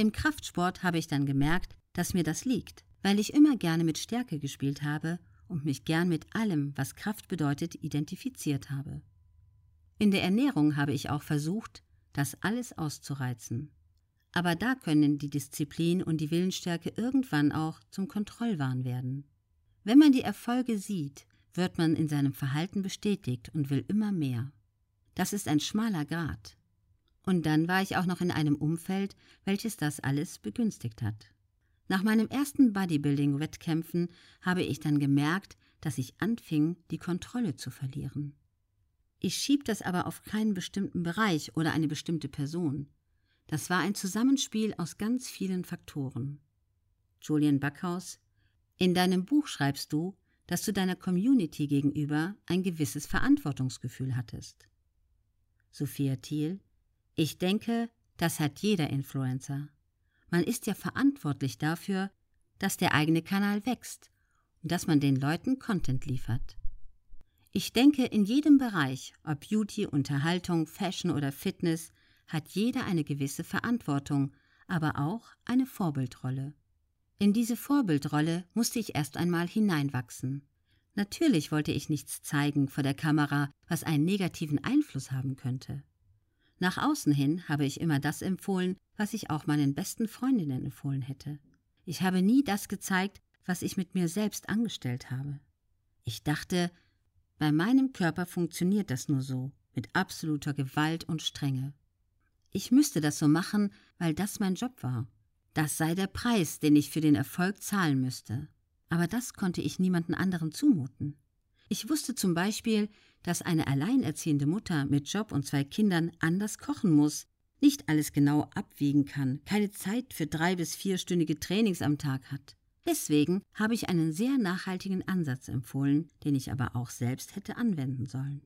Im Kraftsport habe ich dann gemerkt, dass mir das liegt, weil ich immer gerne mit Stärke gespielt habe und mich gern mit allem, was Kraft bedeutet, identifiziert habe. In der Ernährung habe ich auch versucht, das alles auszureizen. Aber da können die Disziplin und die Willensstärke irgendwann auch zum Kontrollwahn werden. Wenn man die Erfolge sieht, wird man in seinem Verhalten bestätigt und will immer mehr. Das ist ein schmaler Grat. Und dann war ich auch noch in einem Umfeld, welches das alles begünstigt hat. Nach meinem ersten Bodybuilding-Wettkämpfen habe ich dann gemerkt, dass ich anfing, die Kontrolle zu verlieren. Ich schieb das aber auf keinen bestimmten Bereich oder eine bestimmte Person. Das war ein Zusammenspiel aus ganz vielen Faktoren. Julian Backhaus, in deinem Buch schreibst du, dass du deiner Community gegenüber ein gewisses Verantwortungsgefühl hattest. Sophia Thiel, ich denke, das hat jeder Influencer. Man ist ja verantwortlich dafür, dass der eigene Kanal wächst und dass man den Leuten Content liefert. Ich denke, in jedem Bereich, ob Beauty, Unterhaltung, Fashion oder Fitness, hat jeder eine gewisse Verantwortung, aber auch eine Vorbildrolle. In diese Vorbildrolle musste ich erst einmal hineinwachsen. Natürlich wollte ich nichts zeigen vor der Kamera, was einen negativen Einfluss haben könnte. Nach außen hin habe ich immer das empfohlen, was ich auch meinen besten Freundinnen empfohlen hätte. Ich habe nie das gezeigt, was ich mit mir selbst angestellt habe. Ich dachte, bei meinem Körper funktioniert das nur so, mit absoluter Gewalt und Strenge. Ich müsste das so machen, weil das mein Job war. Das sei der Preis, den ich für den Erfolg zahlen müsste. Aber das konnte ich niemanden anderen zumuten. Ich wusste zum Beispiel, dass eine alleinerziehende Mutter mit Job und zwei Kindern anders kochen muss, nicht alles genau abwiegen kann, keine Zeit für drei bis vierstündige Trainings am Tag hat. Deswegen habe ich einen sehr nachhaltigen Ansatz empfohlen, den ich aber auch selbst hätte anwenden sollen.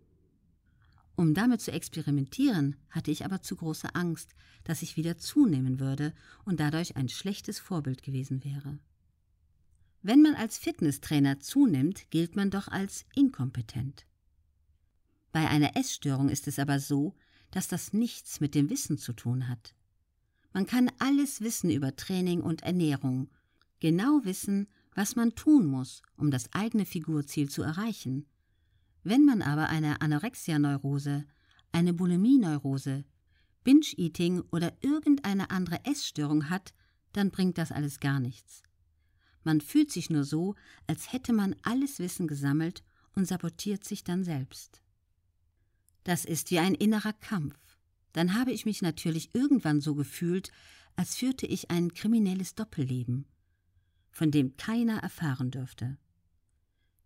Um damit zu experimentieren, hatte ich aber zu große Angst, dass ich wieder zunehmen würde und dadurch ein schlechtes Vorbild gewesen wäre. Wenn man als Fitnesstrainer zunimmt, gilt man doch als inkompetent. Bei einer Essstörung ist es aber so, dass das nichts mit dem Wissen zu tun hat. Man kann alles wissen über Training und Ernährung, genau wissen, was man tun muss, um das eigene Figurziel zu erreichen. Wenn man aber eine Anorexia-Neurose, eine Bulimie-Neurose, Binge-Eating oder irgendeine andere Essstörung hat, dann bringt das alles gar nichts. Man fühlt sich nur so, als hätte man alles Wissen gesammelt und sabotiert sich dann selbst. Das ist wie ein innerer Kampf. Dann habe ich mich natürlich irgendwann so gefühlt, als führte ich ein kriminelles Doppelleben von dem keiner erfahren dürfte.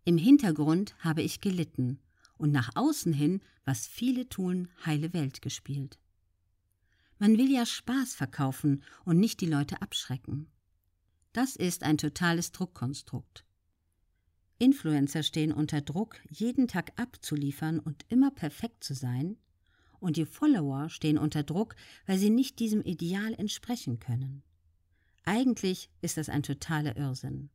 Im Hintergrund habe ich gelitten und nach außen hin, was viele tun, heile Welt gespielt. Man will ja Spaß verkaufen und nicht die Leute abschrecken. Das ist ein totales Druckkonstrukt. Influencer stehen unter Druck, jeden Tag abzuliefern und immer perfekt zu sein, und die Follower stehen unter Druck, weil sie nicht diesem Ideal entsprechen können. Eigentlich ist das ein totaler Irrsinn.